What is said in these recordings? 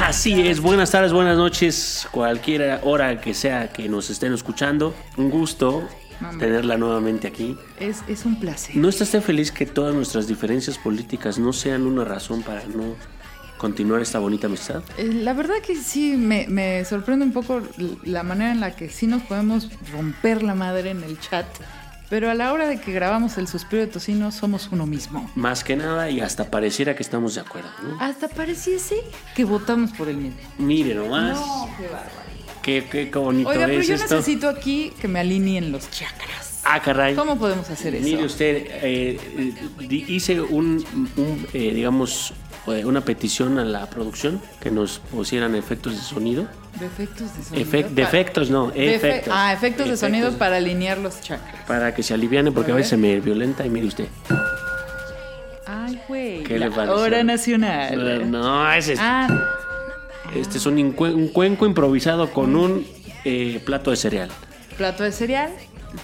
Así es, buenas tardes, buenas noches, cualquier hora que sea que nos estén escuchando. Un gusto tenerla nuevamente aquí. Es, es un placer. ¿No estás tan feliz que todas nuestras diferencias políticas no sean una razón para no continuar esta bonita amistad? Eh, La verdad que sí, me, me sorprende un poco la manera en la que sí nos podemos romper la madre en el chat, pero a la hora de que grabamos el suspiro de tocino somos uno mismo. Más que nada y hasta pareciera que estamos de acuerdo, ¿no? Hasta pareciese que votamos por el mismo. Mire nomás, No, qué bárbaro. qué, qué, bonito Oiga, pero es yo esto. necesito aquí que me alineen los chakras. Ah, caray. ¿Cómo podemos hacer eso? Mire usted, eh, eh, hice un, un, eh, digamos, una petición a la producción que nos pusieran efectos de sonido. De sonido. Efec- pa- defectos, no, Defe- efectos. Ah, efectos de Efectos. sonido para alinear los chakras. Para que se aliviane, porque a A veces me violenta y mire usted. Ay, güey. ¿Qué la le pareció? Hora nacional. No, ese es, Ah, este es un, un cuenco improvisado con un eh, plato de cereal. plato de cereal.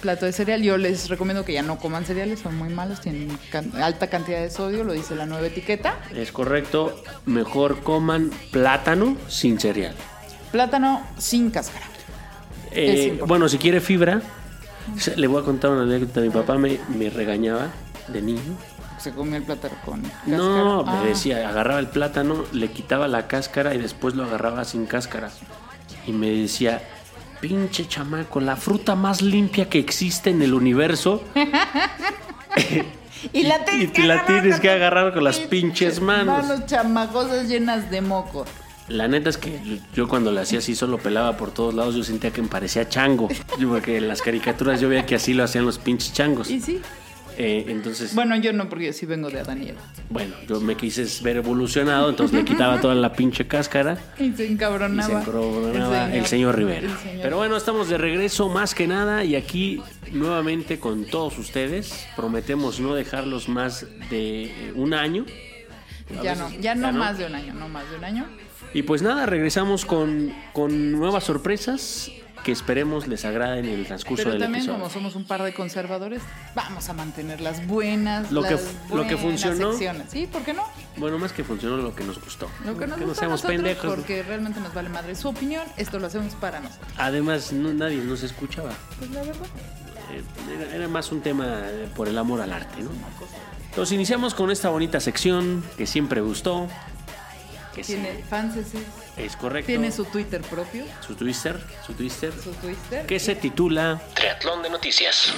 Plato de cereal. Yo les recomiendo que ya no coman cereales, son muy malos, tienen can- alta cantidad de sodio, lo dice la nueva etiqueta. Es correcto, mejor coman plátano sin cereal. Plátano sin cáscara. Eh, bueno, si quiere fibra, le voy a contar una anécdota. Mi papá me, me regañaba de niño. Se come el plátano con cáscara. No, Ah, me decía, agarraba el plátano, le quitaba la cáscara y después lo agarraba sin cáscara. Y me decía, pinche chamaco, la fruta más limpia que existe en el universo. Y la y tienes, la agarrar que agarrar con las pinches manos. Manos chamacosas llenas de moco. La neta es que yo- cuando le hacía así solo pelaba por todos lados, yo sentía que me parecía chango. Porque en las caricaturas yo veía que así lo hacían los pinches changos. Y sí. Eh, entonces, Bueno, yo no, porque yo sí vengo de Adán y Eva. bueno, yo me quise ver evolucionado, entonces le quitaba toda la pinche cáscara. Y se Y encabronaba. se encabronaba el señor, Rivera. el señor. Pero bueno, estamos de regreso más que nada y aquí nuevamente con todos ustedes. Prometemos no dejarlos más de eh, un año. Ya no, ya no más de un año, no más de un año. Y pues nada, regresamos con, con nuevas sorpresas que esperemos les agraden en el transcurso Pero del también episodio. como somos un par de conservadores, vamos a mantener las buenas, Lo que las fu- lo que buenas funcionó. secciones. Sí, ¿por qué no? Bueno, más que funcionó lo que nos gustó. Lo que nos no gusta a seamos pendejos. porque realmente nos vale madre su opinión, esto lo hacemos para nosotros. Además, no- nadie nos escuchaba. Pues la verdad. Eh, Era, era más un tema eh, por el amor al arte, ¿no? Entonces iniciamos con esta bonita sección que siempre gustó. Que sí, Tiene fans, ese, es correcto. tiene su Twitter propio, su Twitter, su Twitter, su Twitter. que se titula Triatlón de noticias.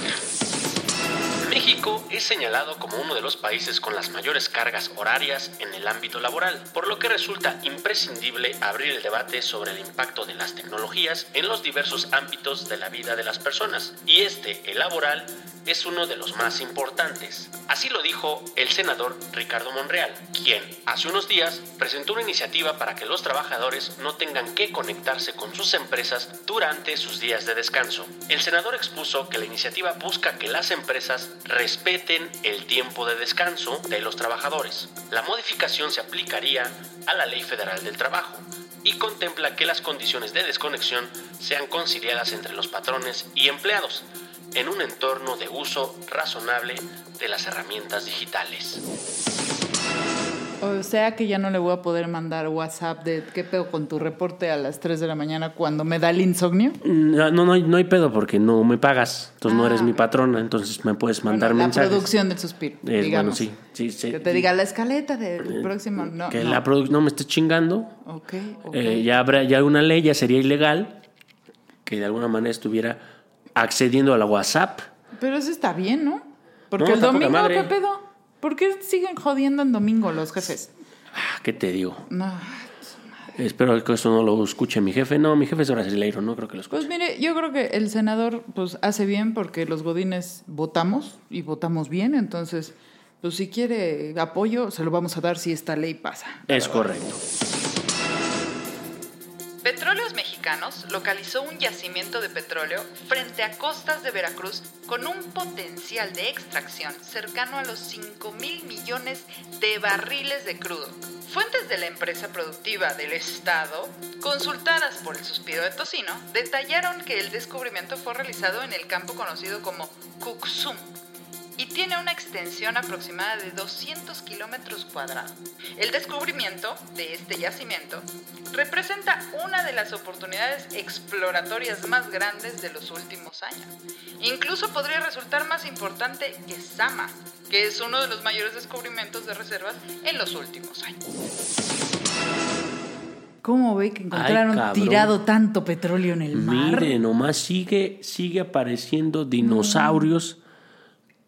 México es señalado como uno de los países con las mayores cargas horarias en el ámbito laboral, por lo que resulta imprescindible abrir el debate sobre el impacto de las tecnologías en los diversos ámbitos de la vida de las personas, y este, el laboral, es uno de los más importantes. Así lo dijo el senador Ricardo Monreal, quien hace unos días presentó una iniciativa para que los trabajadores no tengan que conectarse con sus empresas durante sus días de descanso. El senador expuso que la iniciativa busca que las empresas respeten el tiempo de descanso de los trabajadores. La modificación se aplicaría a la Ley Federal del Trabajo y contempla que las condiciones de desconexión sean conciliadas entre los patrones y empleados en un entorno de uso razonable de las herramientas digitales. O sea que ya no le voy a poder mandar WhatsApp de qué pedo con tu reporte a las 3 de la mañana cuando me da el insomnio. No, no, no hay, no hay pedo porque no me pagas, entonces no Ah, eres mi ok. patrona, entonces me puedes mandar Bueno, la mensajes. producción del suspiro. Es, digamos. bueno, sí, sí, sí. Que te diga la escaleta del próximo. No, que no. la producción no me esté chingando. Ok, ok. Eh, ya habrá ya una ley, ya sería ilegal que de alguna manera estuviera accediendo a la WhatsApp. Pero eso está bien, ¿no? Porque No, el domingo. ¿qué pedo? ¿Por qué siguen jodiendo en domingo los jefes? Ah, ¿Qué te digo? No. Espero que eso no lo escuche mi jefe. No, mi jefe es brasileiro, no creo que lo escuche. Pues mire, yo creo que el senador pues hace bien porque los godines votamos y votamos bien, entonces pues si quiere apoyo se lo vamos a dar si esta ley pasa. es correcto. Petróleos Mexicanos localizó un yacimiento de petróleo frente a costas de Veracruz con un potencial de extracción cercano a los 5 mil millones de barriles de crudo. Fuentes de la empresa productiva del Estado, consultadas por el suspiro de Tocino, detallaron que el descubrimiento fue realizado en el campo conocido como Cuxum y tiene una extensión aproximada de 200 kilómetros cuadrados. El descubrimiento de este yacimiento representa una de las oportunidades exploratorias más grandes de los últimos años. Incluso podría resultar más importante que Sama, que es uno de los mayores descubrimientos de reservas en los últimos años. ¿Cómo ve que encontraron tirado tanto petróleo en el mar? Mire, nomás sigue, sigue apareciendo dinosaurios.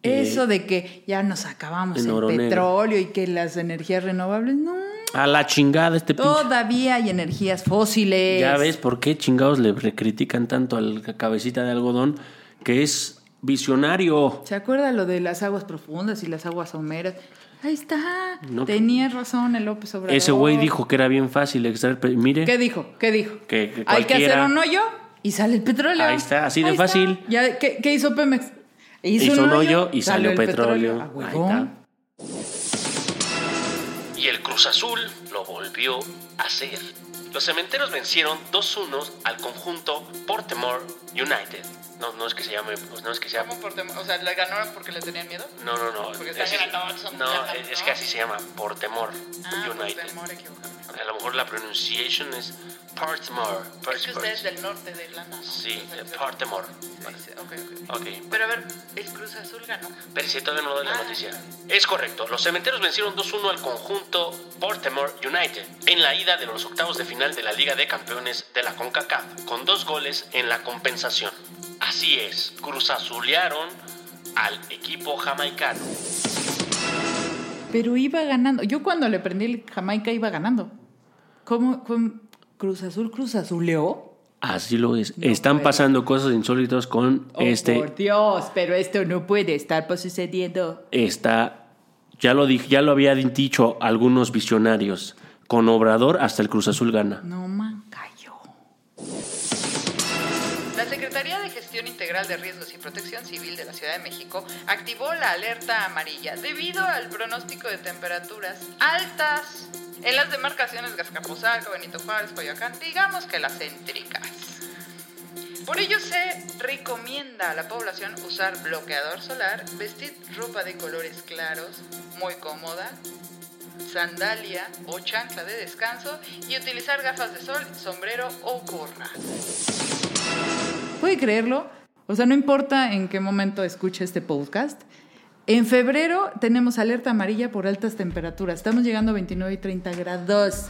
Eso de que ya nos acabamos el negro. petróleo y que las energías renovables, no. A la chingada este pinche. Todavía hay energías fósiles. Ya ves por qué chingados le critican tanto al cabecita de algodón, que es visionario. ¿Se acuerda lo de las aguas profundas y las aguas someras? Ahí está. No. Tenía razón el López Obrador. Ese güey dijo que era bien fácil extraer. Mire, ¿Qué dijo? ¿Qué dijo? Que- que Hay que hacer un hoyo y sale el petróleo. Ahí está, así de fácil. Ya, ¿qué, qué hizo Pemex? Hizo un hoyo y salió el petróleo. A Ahí está. y el Cruz Azul lo volvió a hacer. Los cementeros vencieron 2-1 al conjunto Portemore United. No, no es que se llame, pues no es que se llame. ¿Cómo por tem- o sea, ¿le ganaron porque le tenían miedo? No, no, no. Porque están es, grandotes, son no, grandotes, es ¿no? que así se llama, Portemore Ah, United. pues temor equivocado. A lo mejor la pronunciación es Portemore. Es que usted es del norte de Irlanda. ¿no? Sí, de Portemore. se dice- ok, ok. Ok. Pero a ver, el Cruz Azul ganó. Pero si todavía no doy la Ah. noticia. Es correcto. Los cementeros vencieron 2-1 al conjunto Baltimore United en la ida de los octavos de final de la Liga de Campeones de la CONCACAF, con dos goles en la compensación. Así es, cruzazulearon al equipo jamaicano. Pero iba ganando. Yo cuando le prendí el Jamaica iba ganando. ¿Cómo? cómo? Cruz Azul, Cruz Azuleó. Así lo es. No Están puede. pasando cosas insólitas con Oh, este. Por Dios, pero esto no puede estar sucediendo. Está. Ya lo dije, ya lo había dicho algunos visionarios. Con Obrador hasta el Cruz Azul gana. No man, Secretaría de Gestión Integral de Riesgos y Protección Civil de la Ciudad de México activó la alerta amarilla debido al pronóstico de temperaturas altas en las demarcaciones de Azcapotzalco, Benito Juárez, Coyoacán, digamos que las céntricas. Por ello se recomienda a la población usar bloqueador solar, vestir ropa de colores claros, muy cómoda, sandalia o chancla de descanso y utilizar gafas de sol, sombrero o gorra. ¿Puede creerlo? O sea, no importa en qué momento escuche este podcast. En febrero tenemos alerta amarilla por altas temperaturas. Estamos llegando a 29 y 30 grados.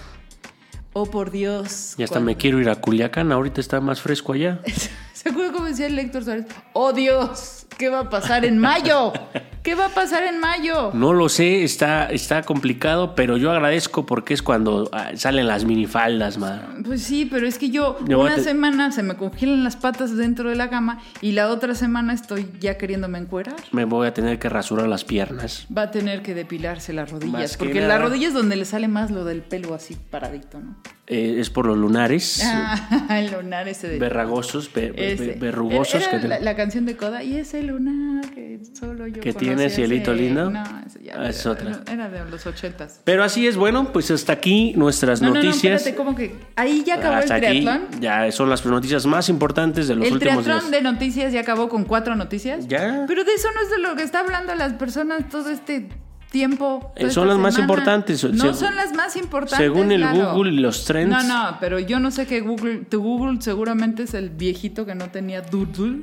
Oh, por Dios. Y hasta me quiero ir a Culiacán. Ahorita está más fresco allá. ¿Se acuerda cómo decía el Héctor Suárez? ¡Oh, Dios! ¿Qué va a pasar en mayo? ¿Qué va a pasar en mayo? No lo sé, está, está complicado, pero yo agradezco porque es cuando ah, salen las minifaldas, man. Pues sí, pero es que yo Yo una te- semana se me congelan las patas dentro de la cama y la otra semana estoy ya queriéndome encuerar. Me voy a tener que rasurar las piernas. Va a tener que depilarse las rodillas, Más porque nada. la rodilla es donde le sale más lo del pelo así paradito, ¿no? Eh, es por los lunares Ah, el lunar ese de... verragosos, be- be- ese. verrugosos Era que, la, la canción de Coda y ese lunar que solo yo ¿Que tiene cielito lindo? No, ese ya Ah, es era, otra. era de los ochentas. Pero así es, bueno, pues hasta aquí nuestras No, no, no, noticias. espérate, ¿cómo que? Ahí ya acabó hasta el aquí triatlón. ya son las noticias más importantes de los El últimos triatlón días. de noticias ya acabó con cuatro noticias. Ya. Pero de eso no es de lo que está hablando las personas todo este tiempo. Eh, son las más importantes, No son las más importantes. según el. Google y los trends. No, no, pero yo no sé qué Google. Tu Google seguramente es el viejito que no tenía Doodle.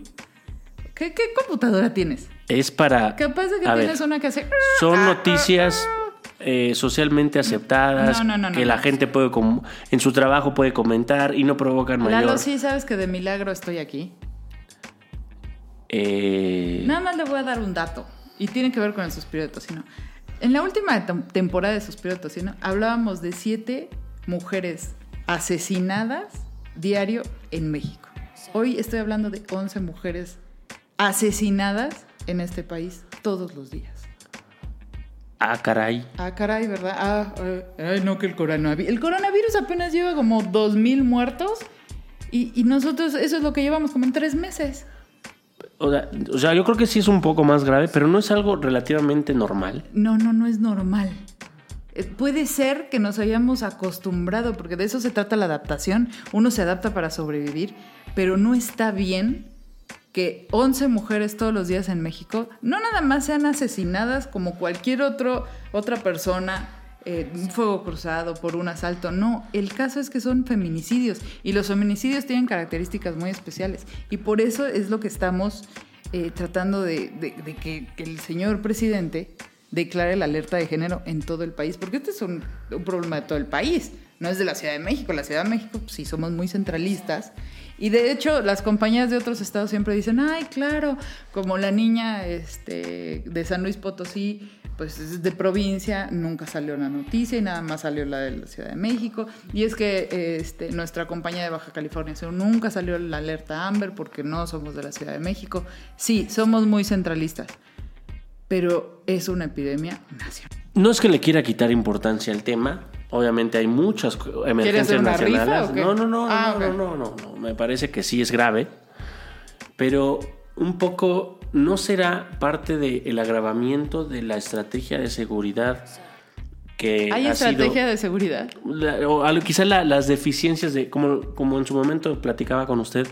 ¿Qué, qué computadora tienes? Es para Capaz de que ver, tienes una que hace. son noticias eh, socialmente aceptadas No, no, no, no, que la gente puede com- en su trabajo puede comentar y no provocan mayor Lalo, sí sabes que de milagro estoy aquí. eh, Nada más le voy a dar un dato. Y tiene que ver con el suspiro de tocino. En la última tem- temporada de Suspiro Tocino hablábamos de siete mujeres asesinadas diario en México. Hoy estoy hablando de 11 mujeres asesinadas en este país todos los días. ah caray Ah, caray, ¿verdad? Ah, eh, ay, no, que el coronavirus. El coronavirus apenas lleva como 2.000 muertos y, y nosotros eso es lo que llevamos como en tres meses. O sea, o sea, yo creo que sí es un poco más grave pero no es algo relativamente normal No, no, no es normal. Eh, Puede ser que nos hayamos acostumbrado, porque de eso se trata la adaptación. Uno se adapta para sobrevivir, pero no está bien que 11 mujeres todos los días en México no nada más sean asesinadas como cualquier otro, otra persona, eh, un fuego cruzado por un asalto. No, el caso es que son feminicidios y los feminicidios tienen características muy especiales y por eso es lo que estamos eh, tratando de, que, el señor presidente declare la alerta de género en todo el país, porque este es un, un problema de todo el país, no es de la Ciudad de México. La Ciudad de México, pues, sí, somos muy centralistas. Y de hecho, las compañías de otros estados siempre dicen, ay, claro, como la niña este, de San Luis Potosí, pues es de provincia, nunca salió la noticia y nada más salió la de la Ciudad de México. Y es que este, nuestra compañía de Baja California Sur nunca salió la alerta Amber porque no somos de la Ciudad de México. Sí, somos muy centralistas, pero es una epidemia nacional. No es que le quiera quitar importancia al tema. Obviamente hay muchas emergencias una rifa nacionales. qué? No, no, no, Ah, no, ok. no, no, no, no. Me parece que sí es grave. Pero un poco no será parte del agravamiento de la estrategia de seguridad que ¿Hay ha estrategia sido, de seguridad? la- o algo- quizá la- las deficiencias de, como, como en su momento platicaba con usted,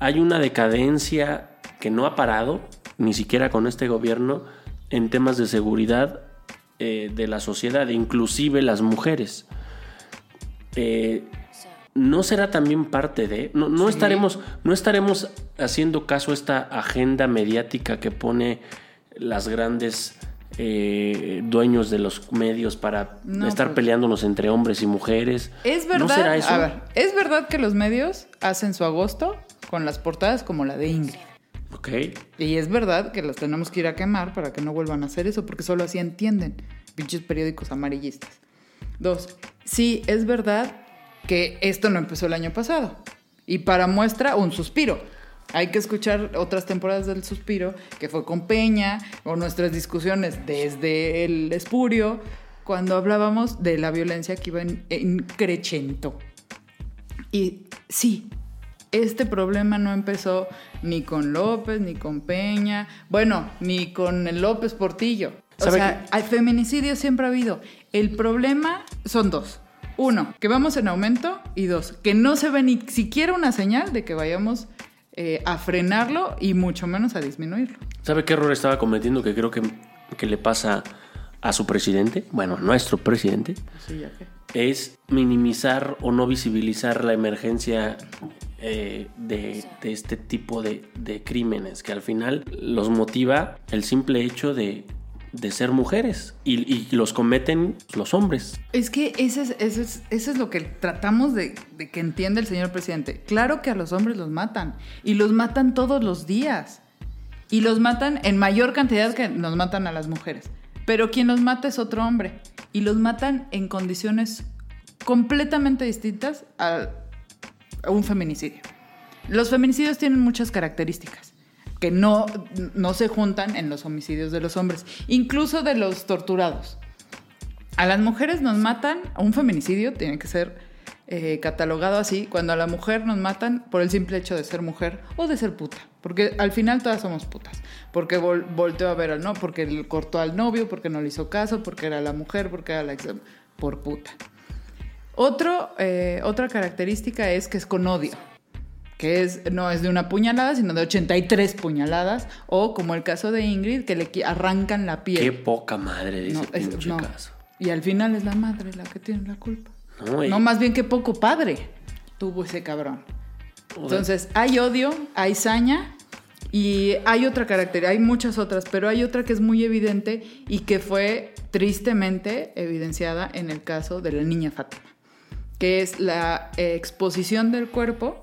hay una decadencia que no ha parado, ni siquiera con este gobierno, en temas de seguridad eh, de la sociedad, inclusive las mujeres. Eh, no será también parte de, no, no Sí. estaremos, no estaremos haciendo caso a esta agenda mediática que pone las grandes eh, dueños de los medios para No, estar pues. peleándonos entre hombres y mujeres. Es verdad. ¿No será eso? A ver, es verdad que los medios hacen su agosto con las portadas como la de Ingrid. Ok. Y es verdad que los tenemos que ir a quemar para que no vuelvan a hacer eso, porque solo así entienden. Pinches periódicos amarillistas. Dos, sí, es verdad que esto no empezó el año pasado. Y para muestra, un suspiro. Hay que escuchar otras temporadas del suspiro, que fue con Peña, o nuestras discusiones desde el espurio, cuando hablábamos de la violencia que iba en, en crecento. Y sí, este problema no empezó ni con López, ni con Peña, bueno, ni con el López Portillo. O ¿Sabe sea, hay feminicidio siempre ha habido. El problema son dos. Uno, que vamos en aumento y dos, que no se ve ni siquiera una señal de que vayamos eh, a frenarlo y mucho menos a disminuirlo. ¿Sabe qué error estaba cometiendo que creo que, que le pasa a su presidente? Bueno, nuestro presidente. Sí, ya que. es minimizar o no visibilizar la emergencia eh, de, de este tipo de, de crímenes, que al final los motiva el simple hecho de, de ser mujeres y, los cometen los hombres. Es que eso es lo que tratamos de, de que entienda el señor presidente. Claro que a los hombres los matan y los matan todos los días. Y los matan en mayor cantidad que nos matan a las mujeres. Pero quien los mata es otro hombre. Y los matan en condiciones completamente distintas a, a un feminicidio. Los feminicidios tienen muchas características que no, no se juntan en los homicidios de los hombres, incluso de los torturados. A las mujeres nos matan, un feminicidio tiene que ser eh, catalogado así, cuando a la mujer nos matan por el simple hecho de ser mujer o de ser puta. Porque al final todas somos putas. Porque vol- volteó a ver al no, porque cortó al novio, porque no le hizo caso, porque era la mujer, porque era la ex. por puta. Otro, eh, otra característica es que es con odio. Que es, no es de una puñalada, sino de 83 puñaladas. O como el caso de Ingrid, que le arrancan la piel. Qué poca madre de ese No, es- no. caso. Y al final es la madre la que tiene la culpa. No, más bien que poco padre tuvo ese cabrón. Entonces, hay odio, hay saña y hay otra característica, hay muchas otras, pero hay otra que es muy evidente y que fue tristemente evidenciada en el caso de la niña Fátima, que es la eh, exposición del cuerpo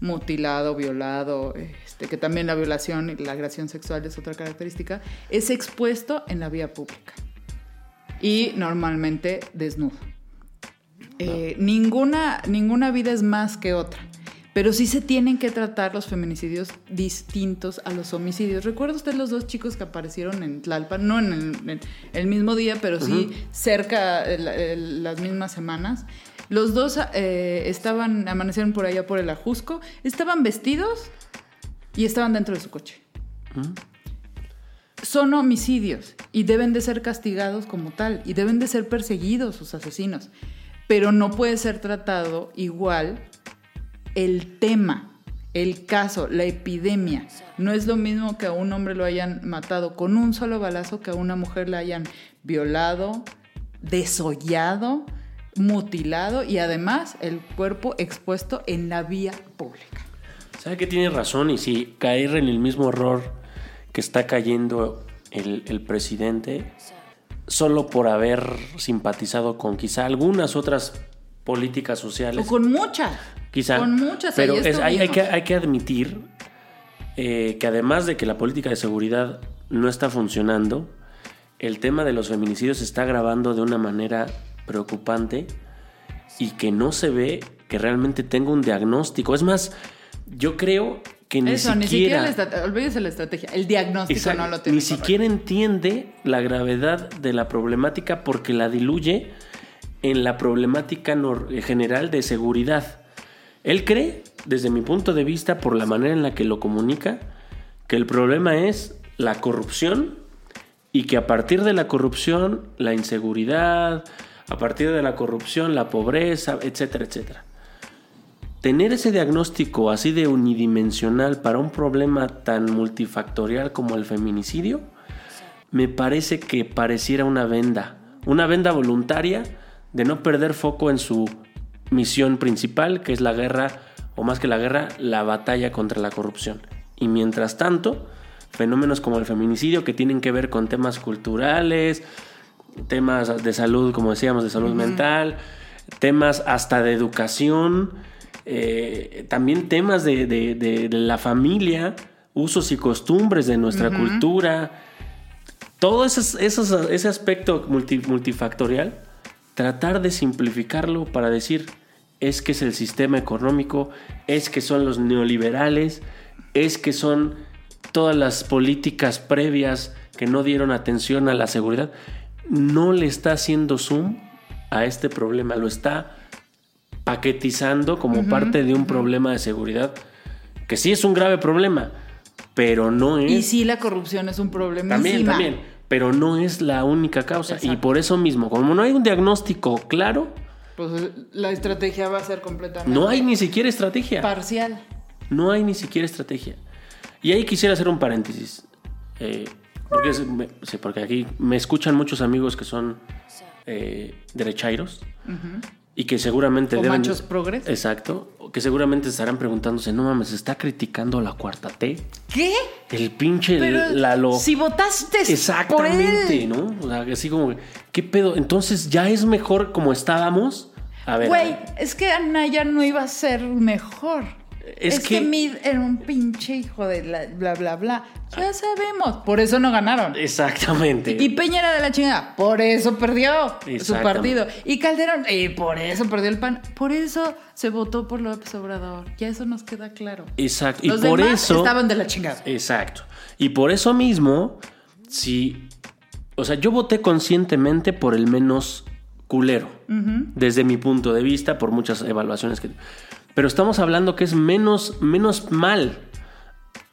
mutilado, violado, este, que también la violación y la agresión sexual es otra característica, es expuesto en la vía pública y normalmente desnudo. Eh, ninguna, ninguna vida es más que otra. Pero sí se tienen que tratar los feminicidios distintos a los homicidios. ¿Recuerda usted los dos chicos que aparecieron en Tlalpan? No en el, en el mismo día, pero sí cerca, el- el- las mismas semanas. Los dos eh, estaban, amanecieron por allá por el Ajusco, estaban vestidos y estaban dentro de su coche. Son homicidios y deben de ser castigados como tal y deben de ser perseguidos sus asesinos. Pero no puede ser tratado igual el tema el caso, la epidemia. No es lo mismo que a un hombre lo hayan matado con un solo balazo que a una mujer la hayan violado, desollado, mutilado y además el cuerpo expuesto en la vía pública. ¿Sabe que tiene razón? Y si caer en el mismo error que está cayendo el, el presidente, solo por haber simpatizado con quizá algunas otras políticas sociales. O con muchas. Quizá. Con muchas. Pero ahí es- hay, hay estuvimos. que, hay que admitir eh, que además de que la política de seguridad no está funcionando, el tema de los feminicidios se está agravando de una manera preocupante y que no se ve que realmente tenga un diagnóstico. Es más, yo creo que ni Eso, ni siquiera siquiera... la estrate- olvídese la estrategia. El diagnóstico Exacto, no lo tiene. Ni siquiera entiende la gravedad de la problemática porque la diluye en la problemática general de seguridad. Él cree, desde mi punto de vista, por la manera en la que lo comunica, que el problema es la corrupción y que a partir de la corrupción, la inseguridad, a partir de la corrupción, la pobreza, etcétera, etcétera. Tener ese diagnóstico así de unidimensional para un problema tan multifactorial como el feminicidio, me parece que pareciera una venda, una venda voluntaria de no perder foco en su misión principal, que es la guerra, o más que la guerra, la batalla contra la corrupción. Y mientras tanto, fenómenos como el feminicidio que tienen que ver con temas culturales, temas de salud, como decíamos, de salud mental, temas hasta de educación, eh, también temas de, de- de- de la familia, usos y costumbres de nuestra cultura, todo esos- esos- ese aspecto multi- multifactorial, tratar de simplificarlo para decir, es que es el sistema económico, es que son los neoliberales, es que son todas las políticas previas que no dieron atención a la seguridad, no le está haciendo zoom a este problema, lo está paquetizando como parte de un problema de seguridad, que sí es un grave problema, pero no es... Y sí, la corrupción es un problema. También, también. Pero no es la única causa. Y por eso mismo, como no hay un diagnóstico claro, Pues la estrategia va a ser completamente no hay ni siquiera estrategia. parcial. No hay ni siquiera estrategia. Y ahí quisiera hacer un paréntesis. Eh, porque, es- me- sí, porque aquí me escuchan muchos amigos que son eh, derechairos y que seguramente O deben... machos progres. Exacto. Que seguramente estarán preguntándose, no mames, ¿está criticando la cuarta T? ¿Qué? El pinche Pero Lalo... si votaste por Exactamente, él. ¿no? O sea, así como, ¿qué pedo? Entonces, ¿ya es mejor como estábamos? A ver. Güey, es que Anaya no iba a ser mejor. Es Es, que, que- Mid era un pinche hijo de la- bla, bla, bla. Ya sabemos. Por eso no ganaron. Exactamente. Y Peña era de la chingada. Por eso perdió su partido. Y Calderón, y por eso perdió el PAN. Por eso se votó por López Obrador. Ya eso nos queda claro. Exacto. Y Los por demás eso. estaban de la chingada. Exacto. Y por eso mismo, si. O sea, yo voté conscientemente por el menos culero. Desde mi punto de vista, por muchas evaluaciones que. Pero estamos hablando que es menos, menos mal.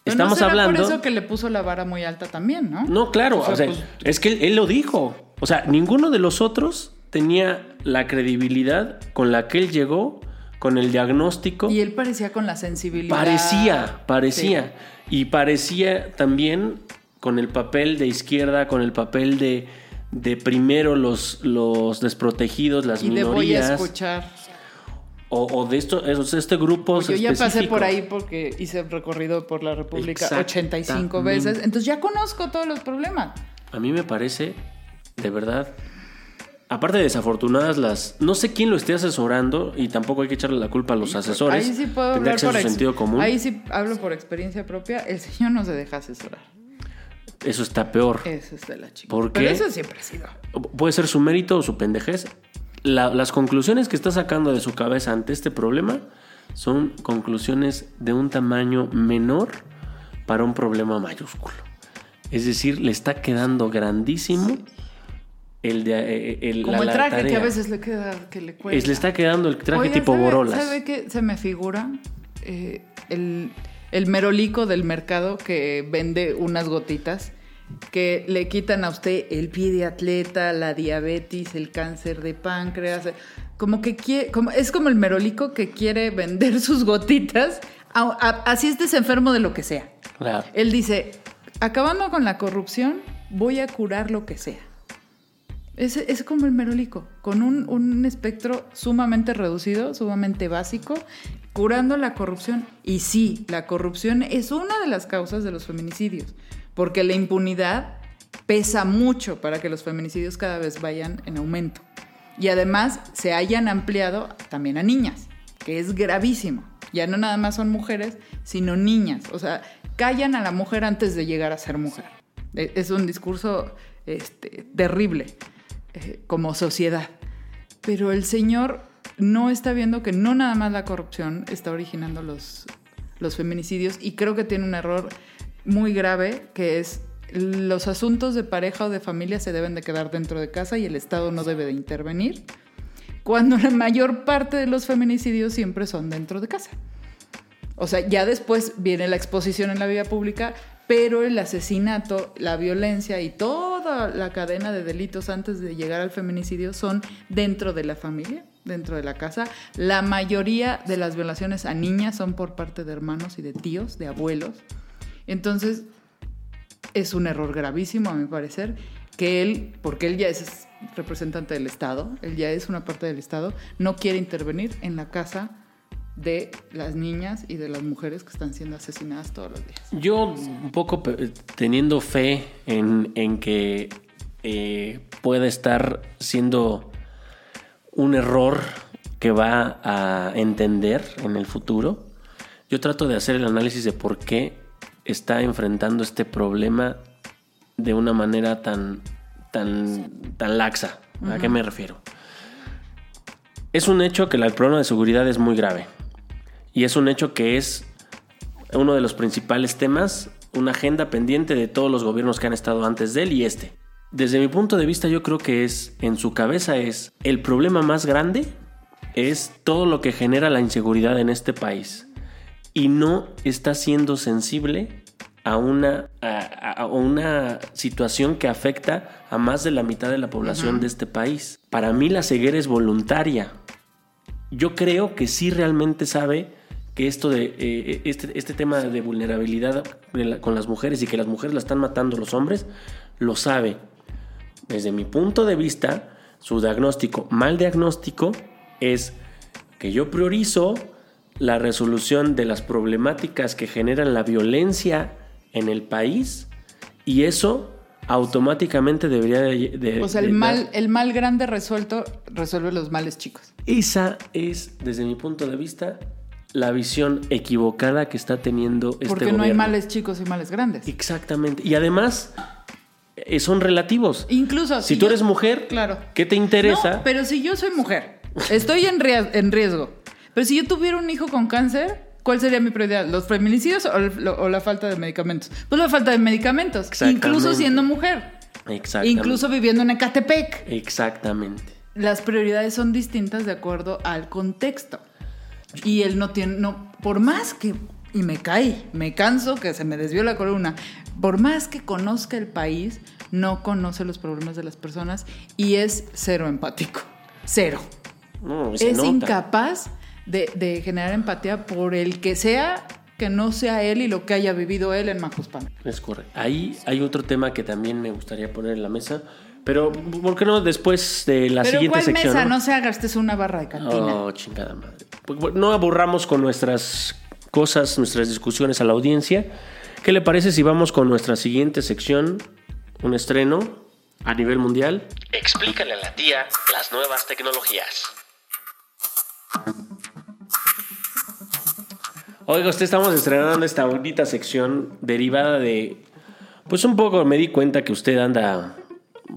Pero Estamos ¿no será hablando. por eso que le puso la vara muy alta también, ¿no? No, claro, O sea, o sea, pues- es que él, él lo dijo. O sea, ninguno de los otros tenía la credibilidad con la que él llegó, con el diagnóstico. Y él parecía con la sensibilidad. Parecía, parecía. Y parecía también con el papel de izquierda, con el papel de, de primero los, los desprotegidos, las. Y de voy a minorías. escuchar. O, o de esto, esos, este grupo Yo ya pasé por ahí porque hice recorrido por la República 85 Exactamente. veces. Entonces ya conozco todos los problemas. A mí me parece, de verdad, aparte de desafortunadas las... No sé quién lo esté asesorando y tampoco hay que echarle la culpa a los asesores. Ahí sí puedo hablar por sentido común. Ahí sí hablo por experiencia propia. El señor no se deja asesorar. Eso está peor. Eso es de la chica. ¿Por Pero qué? eso siempre ha sido. Puede ser su mérito o su pendejez. La- las conclusiones que está sacando de su cabeza ante este problema son conclusiones de un tamaño menor para un problema mayúsculo. Es decir, le está quedando grandísimo el de eh, el, Como la- el traje que a veces le queda que le cuelga. Es- le está quedando el traje Oiga, tipo ¿sabe- borolas. ¿Sabe qué se me figura? Eh, el, el merolico del mercado que vende unas gotitas que le quitan a usted el pie de atleta, la diabetes, el cáncer de páncreas. Como que quiere, como, es como el merolico que quiere vender sus gotitas A- a- así estés enfermo de lo que sea. Claro. Él dice, acabando con la corrupción, voy a curar lo que sea. Es, es como el merolico, con un, un espectro sumamente reducido, sumamente básico, curando la corrupción. Y sí, la corrupción es una de las causas de los feminicidios, porque la impunidad pesa mucho para que los feminicidios cada vez vayan en aumento. Y además se hayan ampliado también a niñas, que es gravísimo. Ya no nada más son mujeres, sino niñas. O sea, callan a la mujer antes de llegar a ser mujer. E- Es un discurso este, terrible eh, como sociedad. Pero el señor no está viendo que no nada más la corrupción está originando los, los feminicidios y creo que tiene un error muy grave que es los asuntos de pareja o de familia se deben de quedar dentro de casa y el Estado no debe de intervenir cuando la mayor parte de los feminicidios siempre son dentro de casa. O sea, ya después viene la exposición en la vía pública, pero el asesinato, la violencia y toda la cadena de delitos antes de llegar al feminicidio son dentro de la familia, dentro de la casa. La mayoría de las violaciones a niñas son por parte de hermanos y de tíos, de abuelos. Entonces, es un error gravísimo, a mi parecer, que él, porque él ya es representante del Estado, él ya es una parte del Estado, no quiere intervenir en la casa de las niñas y de las mujeres que están siendo asesinadas todos los días. Yo un poco teniendo fe en, en que eh, pueda estar siendo un error que va a entender en el futuro, yo trato de hacer el análisis de por qué está enfrentando este problema de una manera tan, tan, tan laxa. ¿A qué me refiero? Es un hecho que el problema de seguridad es muy grave. Y es un hecho que es uno de los principales temas, una agenda pendiente de todos los gobiernos que han estado antes de él y este. Desde mi punto de vista yo creo que es, en su cabeza es, el problema más grande es todo lo que genera la inseguridad en este país. Y no está siendo sensible a una, a, a- una situación que afecta a más de la mitad de la población de este país. Para mí la ceguera es voluntaria yo creo que sí realmente sabe que esto de eh, este, este tema de vulnerabilidad con las mujeres y que las mujeres la están matando los hombres, lo sabe. Desde mi punto de vista, su diagnóstico, mal diagnóstico, es que yo priorizo la resolución de las problemáticas que generan la violencia en el país y eso automáticamente debería de... de- O sea, de el dar- mal, el mal grande resuelto resuelve los males chicos. esa es, desde mi punto de vista, la visión equivocada que está teniendo este Porque no hay males chicos y males grandes. Exactamente. Y además, eh, son relativos. Incluso si tú yo- eres mujer, Claro. ¿qué te interesa? No, pero si yo soy mujer, estoy en riesgo. Pero si yo tuviera un hijo con cáncer, ¿cuál sería mi prioridad? ¿Los feminicidios o, el- o la falta de medicamentos? Pues la falta de medicamentos. Incluso siendo mujer. Exactamente. Incluso viviendo en Ecatepec. Exactamente. Las prioridades son distintas de acuerdo al contexto. Y él no tiene, no, por más que, y me caí, me canso que se me desvió la columna, por más que conozca el país, no conoce los problemas de las personas y es cero empático. Cero. No, es nota. incapaz de, de generar empatía por el que sea que no sea él y lo que haya vivido él en Macuspana. Es correcto. Ahí hay otro tema que también me gustaría poner en la mesa. Pero, ¿por qué no después de la Pero siguiente ¿cuál sección? mesa? ¿no? No se haga, esta es una barra de cantina. Oh, chingada madre. Pues, No aburramos con nuestras cosas, nuestras discusiones a la audiencia. ¿Qué le parece si vamos con nuestra siguiente sección? Un estreno a nivel mundial. Explícale a la tía las nuevas tecnologías. Oiga, usted estamos estrenando esta bonita sección derivada de. Pues un poco me di cuenta que usted anda.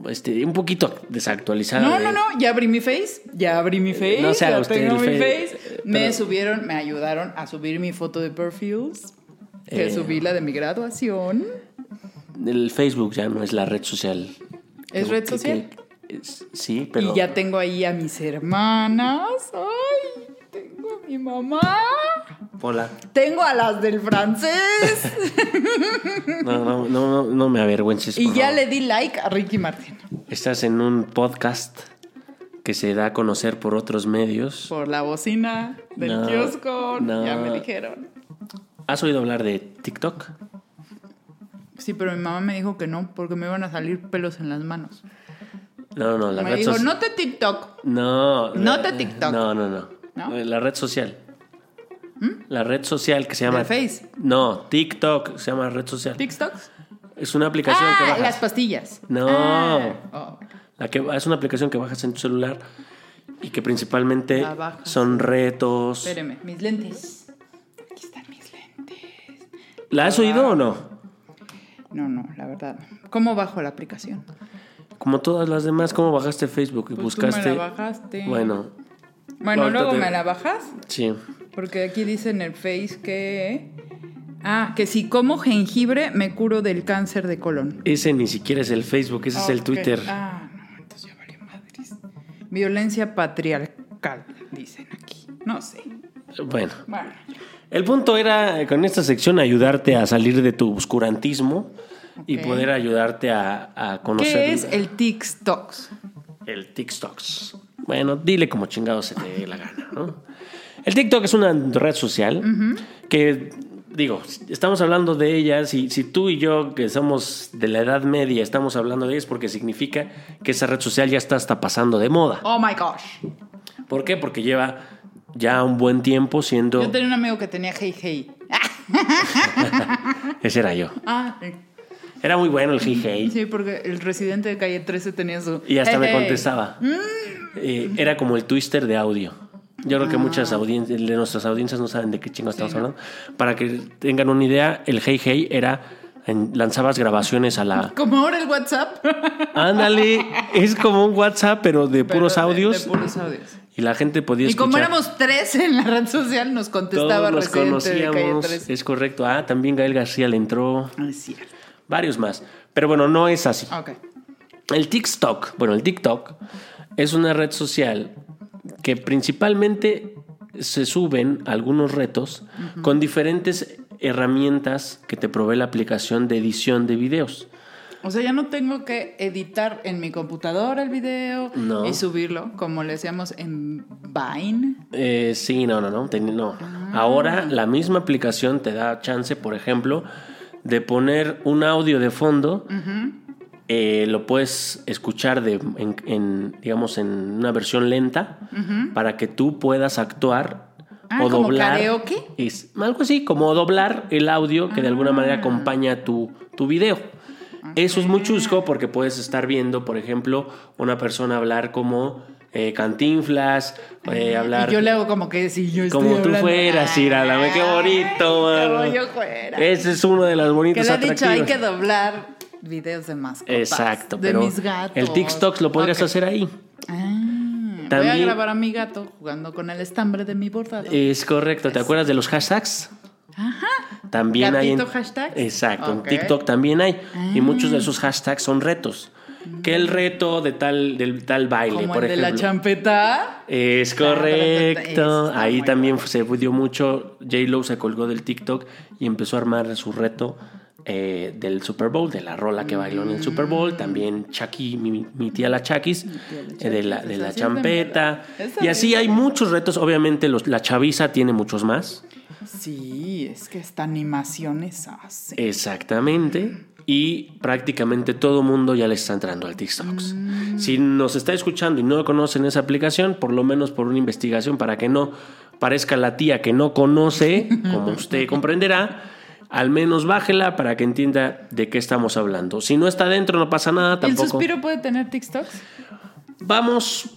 Este, un poquito desactualizado. No, de- no, no, ya abrí mi face, ya abrí mi face, No se haga ya usted tengo el mi face, face. eh, Me subieron, me ayudaron a subir mi foto de perfumes, que Eh. subí la de mi graduación. El Facebook ya no es la red social. ¿Es red que- social? que- es- sí, pero. Y ya tengo ahí a mis hermanas. Ay, tengo a mi mamá. Hola. Tengo a las del francés. No, no, no, me avergüences. y ya le di like a Ricky Martin. Estás en un podcast que se da a conocer por otros medios. Por la bocina del kiosco. Ya me dijeron. ¿Has oído hablar de TikTok? Sí, pero mi mamá me dijo que no, porque me iban a salir pelos en las manos. No, no, la me red dijo, social. no te TikTok. No. No te TikTok. No, no, no. ¿No? La red social. La red social que se llama. ¿De Face? No, TikTok se llama red social. ¿TikToks? Es una aplicación que Ah, bajas. las pastillas. No. Ah, oh. La que es una aplicación que bajas en tu celular y que principalmente son retos. Espéreme, mis lentes. Aquí están mis lentes. ¿La has oído o no? No, no, la verdad. ¿Cómo bajo la aplicación? Como todas las demás, ¿cómo bajaste Facebook y Pues tú me buscaste? la bajaste. Bueno, Bueno, luego te- me la bajas. sí. Porque aquí dice en el Face que. Ah, que si como jengibre me curo del cáncer de colon. Ese ni siquiera es el Facebook, ese es el. Twitter. Ah, no, entonces ya valió madres. Violencia patriarcal, dicen aquí. No sé. Bueno, Bueno, el punto era eh, con esta sección ayudarte a salir de tu oscurantismo y Ok. poder ayudarte a, a conocer ¿qué es el TikToks? el TikToks. Bueno, dile como chingado se te dé la gana, ¿no? El TikTok es una red social que, digo, estamos hablando de ella. Si, si tú y yo, que somos de la edad media, estamos hablando de ella, es porque significa que esa red social ya está hasta pasando de moda. Oh my gosh. ¿Por qué? Porque lleva ya un buen tiempo siendo. Yo tenía un amigo que tenía Hey Hey. Ese era yo. Ah, Era muy bueno el hey hey. sí, porque el residente de calle 13 tenía su. Y hasta Hey, me hey. contestaba. Eh, era como el twister de audio. Yo creo que muchas audiencias, de nuestras audiencias no saben de qué chingo estamos Ah. hablando. Para que tengan una idea, el Hey Hey era en- lanzabas grabaciones a la. Como ahora el WhatsApp. Ándale, es como un WhatsApp, pero de Pero puros de- audios. De, puros audios. Y la gente podía Y como escuchar. éramos tres en la red social, nos contestaba todos nos de conocíamos. 13. Es correcto. Ah, también Gael García le entró. Ah, es cierto. Varios más. Pero bueno, no es así. Ok. El TikTok, bueno, el TikTok es una red social que principalmente se suben algunos retos con diferentes herramientas que te provee la aplicación de edición de videos. O sea, ya no tengo que editar en mi computadora el video No. y subirlo como le hacíamos en Vine. Eh, sí, no, no, no. Ah. Ahora la misma aplicación te da chance, por ejemplo, de poner un audio de fondo. Eh, lo puedes escuchar de, en, en, digamos, en una versión lenta para que tú puedas actuar Ah, o ¿como doblar. karaoke? Es algo así, como doblar el audio que de alguna Ah. manera acompaña tu, tu video. Eso es muy chusco porque puedes estar viendo, por ejemplo, una persona hablar como eh, cantinflas, eh, hablar Y yo le hago como que si yo estoy como tú fueras, Irala, qué bonito, Ay, mano. Como yo fuera. Ese es uno de los que bonitos le he dicho, hay atractivos. que doblar videos de mascotas. Exacto, de pero mis gatos. el TikTok lo podrías hacer ahí. Ah, voy a grabar a mi gato jugando con el estambre de mi bordado. Es correcto. ¿Te acuerdas de los hashtags? También hay en ¿Gatito hashtags? Exacto, en TikTok también hay y muchos Ah. de esos hashtags son retos. Que el reto de tal del tal baile, como por el de ejemplo. la champeta. Es correcto. Ahí también se dio mucho. J-Lo se colgó del TikTok y empezó a armar su reto eh, del Super Bowl, de la rola que bailó en el Super Mm. Bowl. También Chucky, mi, mi tía la la eh, de la, de la es champeta. Y así sí es hay muchos retos. Obviamente los, la chaviza tiene muchos más. Sí, es que esta animaciones hace. Exactamente. Y prácticamente todo mundo ya le está entrando al TikTok. Si nos está escuchando y no conocen esa aplicación, por lo menos por una investigación para que no parezca la tía que no conoce, como usted comprenderá, al menos bájela para que entienda de qué estamos hablando. Si no está dentro, no pasa nada ¿El tampoco. suspiro puede tener TikToks? Vamos,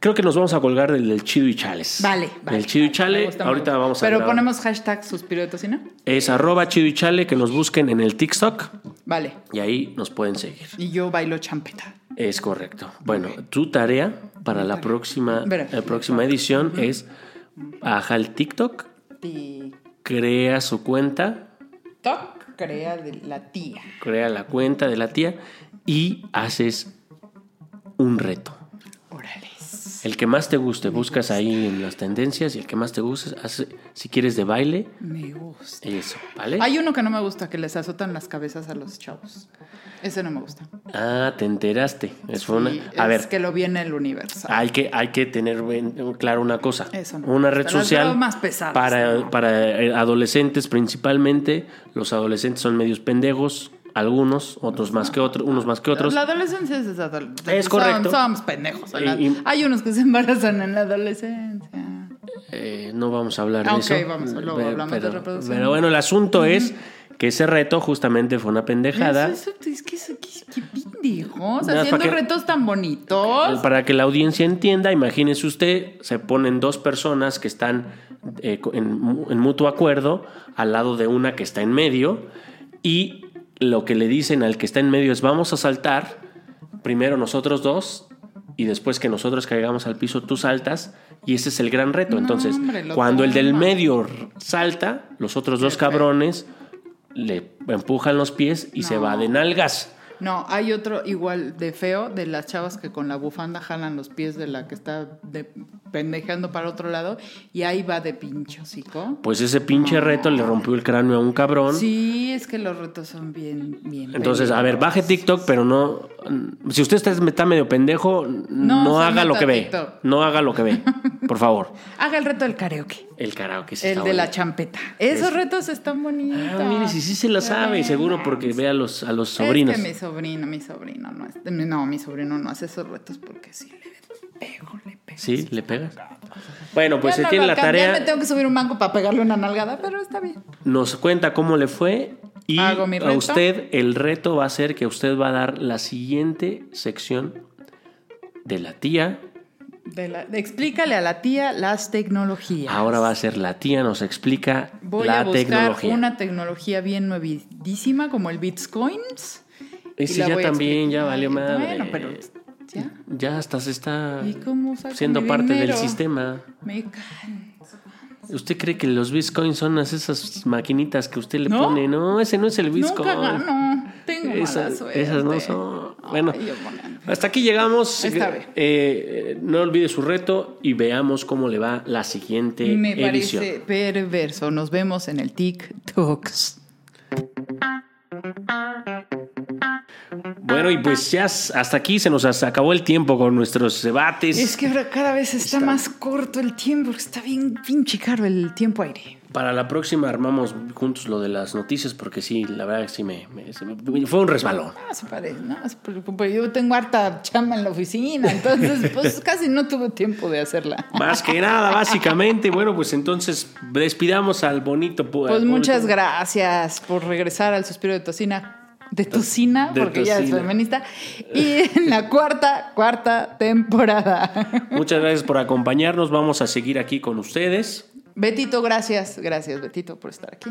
creo que nos vamos a colgar del, del chido y chales. Vale, vale. El chido y vale, chale, ahorita mucho. vamos a Pero grabar. ponemos hashtag suspiro de tocino. Es arroba chido y chale, que nos busquen en el TikTok Vale. y ahí nos pueden seguir. Y yo bailo champeta. Es correcto. Bueno, tu tarea para la próxima, la próxima edición es baja el TikTok, crea su cuenta, Crea la tía. crea la cuenta de la tía y haces un reto. El que más te guste, buscas ahí en las tendencias y el que más te guste, haz- si quieres de baile, Me gusta. eso, ¿vale? Hay uno que no me gusta, que les azotan las cabezas a los chavos. Ese no me gusta. Ah, te enteraste. Es una- A es ver, que lo vi en el Universal. hay que, hay que tener bien claro una cosa. Eso no. Una red social bromas pesadas, para, no. para eh, adolescentes principalmente. Los adolescentes son medios pendejos, algunos, otros más que otros, unos más que otros. La adolescencia es adolescencia. Es correcto. Somos pendejos. Y- Hay unos que se embarazan en la adolescencia. Eh, no vamos a hablar de Ah, ok, eso. vamos, luego Pero- hablamos de reproducción. pero bueno, el asunto es que ese reto justamente fue una pendejada. Eso, eso, es que, pendejos. Nada más Haciendo que- retos tan bonitos. Para que la audiencia entienda, imagínese usted, se ponen dos personas que están eh, en mutuo acuerdo al lado de una que está en medio y lo que le dicen al que está en medio es vamos a saltar, primero nosotros dos y después que nosotros caigamos al piso tú saltas y ese es el gran reto. Entonces, hombre, cuando el del medio salta, los otros dos cabrones le empujan los pies y se va de nalgas. No, hay otro igual de feo de las chavas que con la bufanda jalan los pies de la que está de, pendejeando para otro lado y ahí va de pincho, ¿sico? Pues ese pinche reto le rompió el cráneo a un cabrón. Sí, es que los retos son bien, bien. Entonces, a ver, baje TikTok, pero no. Si usted está, está medio pendejo, no, haga lo que ve. TikTok. No haga lo que ve. Por favor. Haga el reto del karaoke. El karaoke sí El de la champeta. Esos retos están bonitos. Ah, mire, si sí se la sabe, seguro porque ve a los, a los sobrinos. Es que mi sobrino, mi sobrino no es- No, mi sobrino no hace esos retos porque sí le pego, le pego. ¿Sí? ¿Le pegas? Bueno, pues se no tiene la alcan- ya me tarea. tengo que subir un banco para pegarle una nalgada, pero está bien. Nos cuenta cómo le fue. Y Hago mi a usted, el reto va a ser que usted va a dar la siguiente sección de la tía. De la- de- explícale a la tía las tecnologías. Ahora va a ser la tía, nos explica Voy la a buscar tecnología. una tecnología bien nuevísima como el Bitcoins. Y Ese la ya también, ya valió madre. Bueno, pero ya. Ya hasta se está ¿Y cómo saco siendo parte del sistema. Me. ¿Usted cree que los bitcoins son esas maquinitas que usted le ¿No? pone? No, ese no es el bitcoin. Nunca gano. Tengo Esa- mala suerte. esas no son. Ay, Bueno, hasta aquí llegamos. Está bien. Eh, no olvide su reto y veamos cómo le va la siguiente Me edición. parece perverso. Nos vemos en el TikToks. Bueno, y pues ya hasta aquí se nos acabó el tiempo con nuestros debates. Es que ahora cada vez está, más corto el tiempo, está bien pinche caro el tiempo aire. Para la próxima armamos juntos lo de las noticias porque sí, la verdad que sí me, me- se me- fue un resbalón. No se parece, no. Yo tengo harta chamba en la oficina, entonces pues casi no tuve tiempo de hacerla. Más que nada, básicamente. Bueno, pues entonces despidamos al bonito. pu- Pues al muchas gracias por regresar al suspiro de tocina. De tocina, De porque ya es feminista. Y en la cuarta, cuarta temporada. Muchas gracias por acompañarnos. Vamos a seguir aquí con ustedes. Betito, gracias. Gracias, Betito, por estar aquí.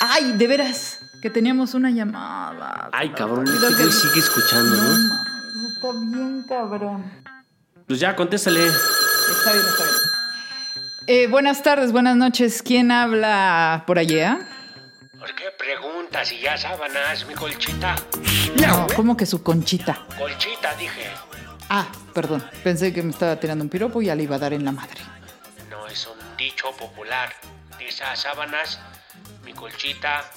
Ay, de veras, que teníamos una llamada. Ay, cabrón, que- sigue escuchando, No, ¿no? mames, está bien cabrón. Pues ya, contéstale. Está bien, está bien. Eh, buenas tardes, buenas noches. ¿Quién habla por allá? ¿Por qué preguntas si ya sábanas, mi colchita? No, ¿cómo que su conchita? Colchita, dije. Ah, perdón. Pensé que me estaba tirando un piropo y ya le iba a dar en la madre. No es un dicho popular. Dice a sábanas, mi colchita.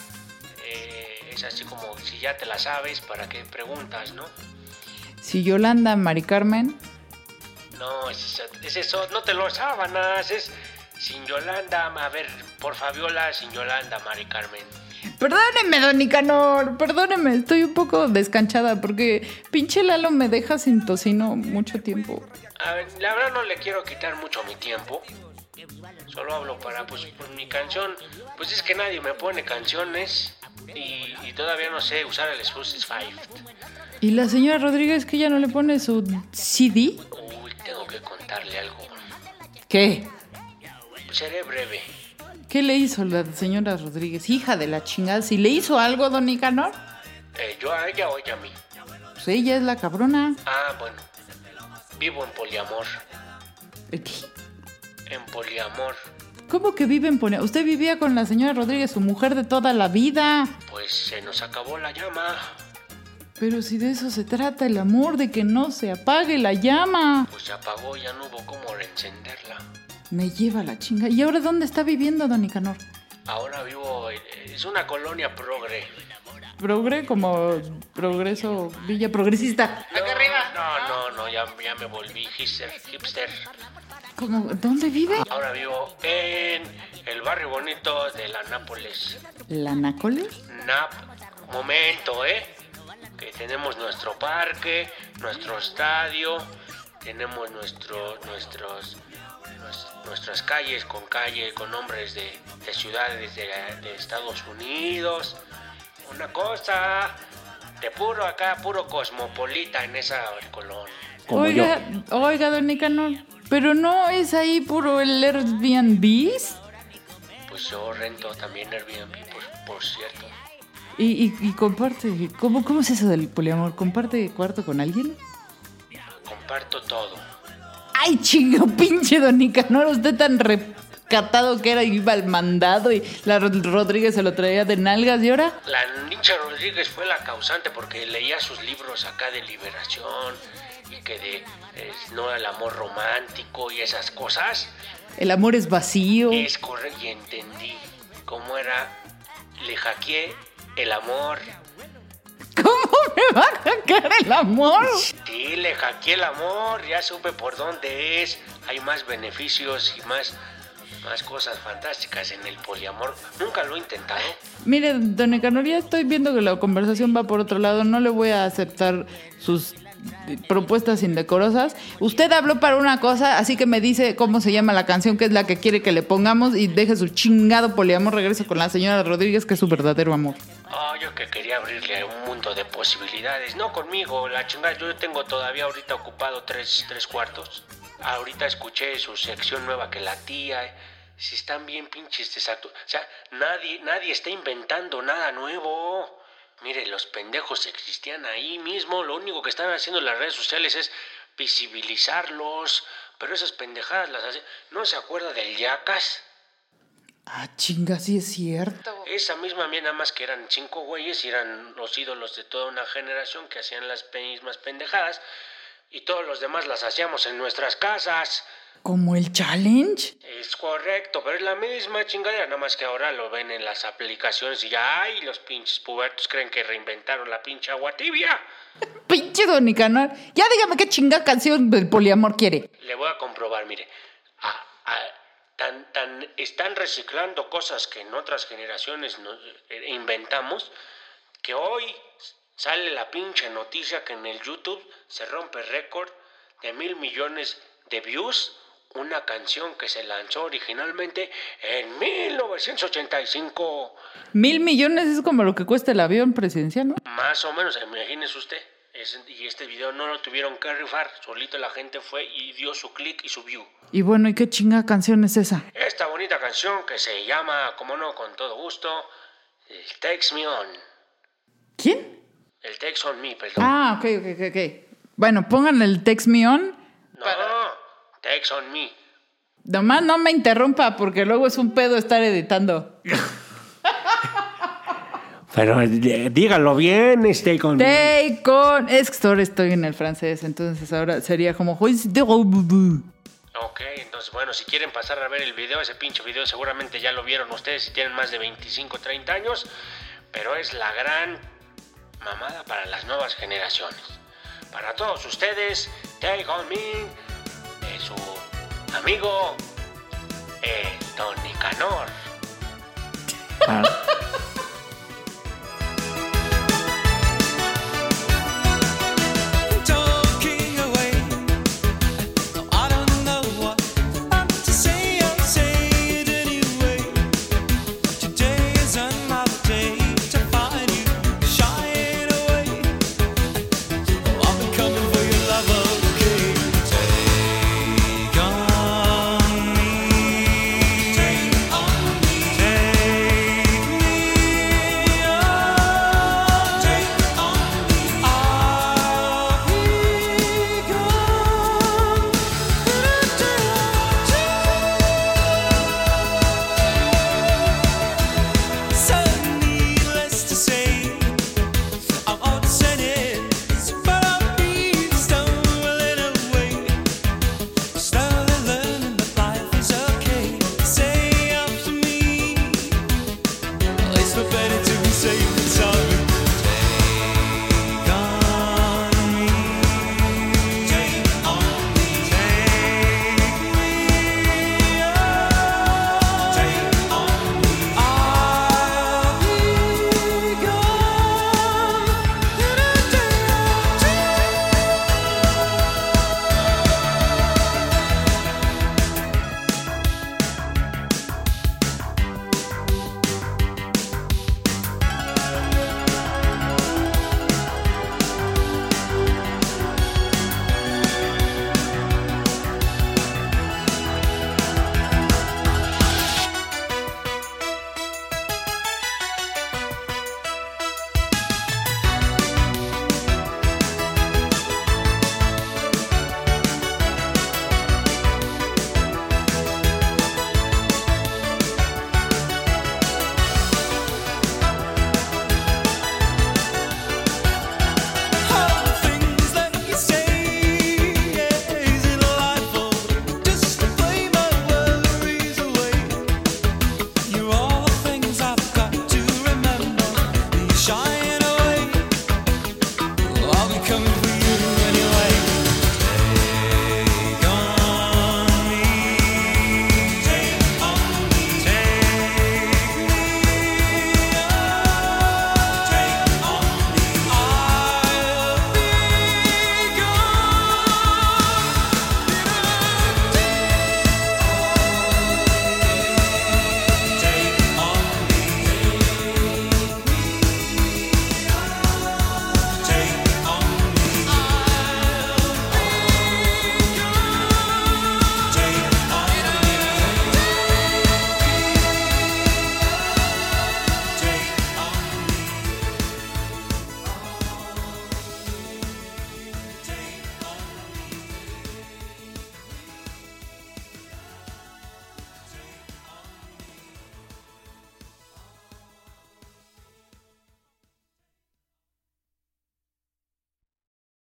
eh, es así como si ya te la sabes, ¿para qué preguntas, no? Si Yolanda, Mari Carmen. No, es, es eso, no te lo sábanas, es sin Yolanda, a ver, por Fabiola, sin Yolanda, Mari Carmen. Perdóneme, don Nicanor, perdóneme, estoy un poco descanchada porque pinche Lalo me deja sin tocino mucho tiempo. A ver, la verdad no le quiero quitar mucho mi tiempo. Solo hablo para, pues, por mi canción. Pues es que nadie me pone canciones y, y todavía no sé usar el Spotify. ¿Y la señora Rodríguez que ya no le pone su CD? Uy, tengo que contarle algo. ¿Qué? Seré breve. ¿Qué le hizo la señora Rodríguez? Hija de la chingada. Si le hizo algo, don Nicanor, Eh, yo a ella o ella a mí. pues ella es la cabrona. Ah, bueno. Vivo en poliamor. ¿Qué? En poliamor. ¿Cómo que vive en Pone? Usted vivía con la señora Rodríguez, su mujer de toda la vida. Pues se nos acabó la llama. Pero si de eso se trata el amor, de que no se apague la llama. Pues se apagó, ya no hubo cómo reencenderla. Me lleva la chinga. ¿Y ahora dónde está viviendo, don Nicanor? Ahora vivo, en- es una colonia progre. Progre como progreso, villa progresista. No, No, no, no, ya, ya me volví hipster, hipster. ¿Cómo? ¿Dónde vive? Ahora vivo en el barrio bonito de la Nápoles. ¿La Nácoles? Nap, momento, ¿eh? Que tenemos nuestro parque, nuestro estadio, tenemos nuestro, nuestros, nues- nuestras calles con calle, con nombres de, de ciudades de, de Estados Unidos. Una cosa de puro acá, puro cosmopolita en esa colonia. Como oiga, oiga, don Nicanor, pero no es ahí puro el Airbnb. Pues yo rento también Airbnb, por, por cierto. Y, y, y comparte, ¿cómo, ¿cómo es eso del poliamor? ¿Comparte cuarto con alguien? Comparto todo. Ay, chingo, pinche don Nicanor, usted tan recatado que era, iba al mandado y la Rod- Rodríguez se lo traía de nalgas y ahora. La nincha Rodríguez fue la causante porque leía sus libros acá de liberación y que de eh, no el amor romántico y esas cosas. El amor es vacío. Es correcto y entendí cómo era. Le hackeé el amor. ¿Cómo me va a hackear el amor? Sí, le hackeé el amor. Ya supe por dónde es. Hay más beneficios y más, más cosas fantásticas en el poliamor. Nunca lo he intentado. Mire, don Nicanor, ya estoy viendo que la conversación va por otro lado. No le voy a aceptar sus propuestas indecorosas. Usted habló para una cosa, así que me dice cómo se llama la canción, que es la que quiere que le pongamos y deje su chingado poliamor. Regreso con la señora Rodríguez, que es su verdadero amor. Oh, yo que quería abrirle un mundo de posibilidades. No conmigo, la chingada. Yo tengo todavía ahorita ocupado tres, tres cuartos. Ahorita escuché su sección nueva que la tía. eh, Si están bien pinches desactu... O sea, nadie, nadie está inventando nada nuevo. Mire, los pendejos existían ahí mismo. Lo único que están haciendo las redes sociales es visibilizarlos. Pero esas pendejadas las hacen... ¿No se acuerda del Yacas? Ah, chinga, sí es cierto. Esa misma mía, nada más que eran cinco güeyes y eran los ídolos de toda una generación que hacían las mismas pendejadas y todos los demás las hacíamos en nuestras casas. ¿Como el challenge? Es correcto, pero es la misma chingadera, nada más que ahora lo ven en las aplicaciones y ya, ay, los pinches pubertos creen que reinventaron la pinche agua tibia. Pinche don Nicanor. Ya dígame qué chinga canción del poliamor quiere. Le voy a comprobar, mire. Ah, ah, tan, tan, están reciclando cosas que en otras generaciones eh, inventamos, que hoy sale la pinche noticia que en el YouTube se rompe récord de mil millones de views. Una canción que se lanzó originalmente en 1985. Mil millones es como lo que cuesta el avión presidencial, ¿no? Más o menos, imagínese usted. Es- y este video no lo tuvieron que rifar. Solito la gente fue y dio su clic y su view. Y bueno, ¿y qué chinga canción es esa? Esta bonita canción que se llama, como no, con todo gusto, Takes Me On. ¿Quién? El Takes On Me, perdón. Ah, ok, ok, ok, ok. Bueno, pongan el Text Me On. no, Takes On Me. Nomás no me interrumpa porque luego es un pedo estar editando. Pero eh, dígalo bien, este con. Take on. Es que ahora estoy en el francés, entonces ahora sería como. Ok, entonces bueno, si quieren pasar a ver el video, ese pinche video seguramente ya lo vieron ustedes si tienen más de 25 30 años, pero es la gran mamada para las nuevas generaciones. Para todos ustedes, Take On Me, de su amigo, el Don Nicanor. Ah,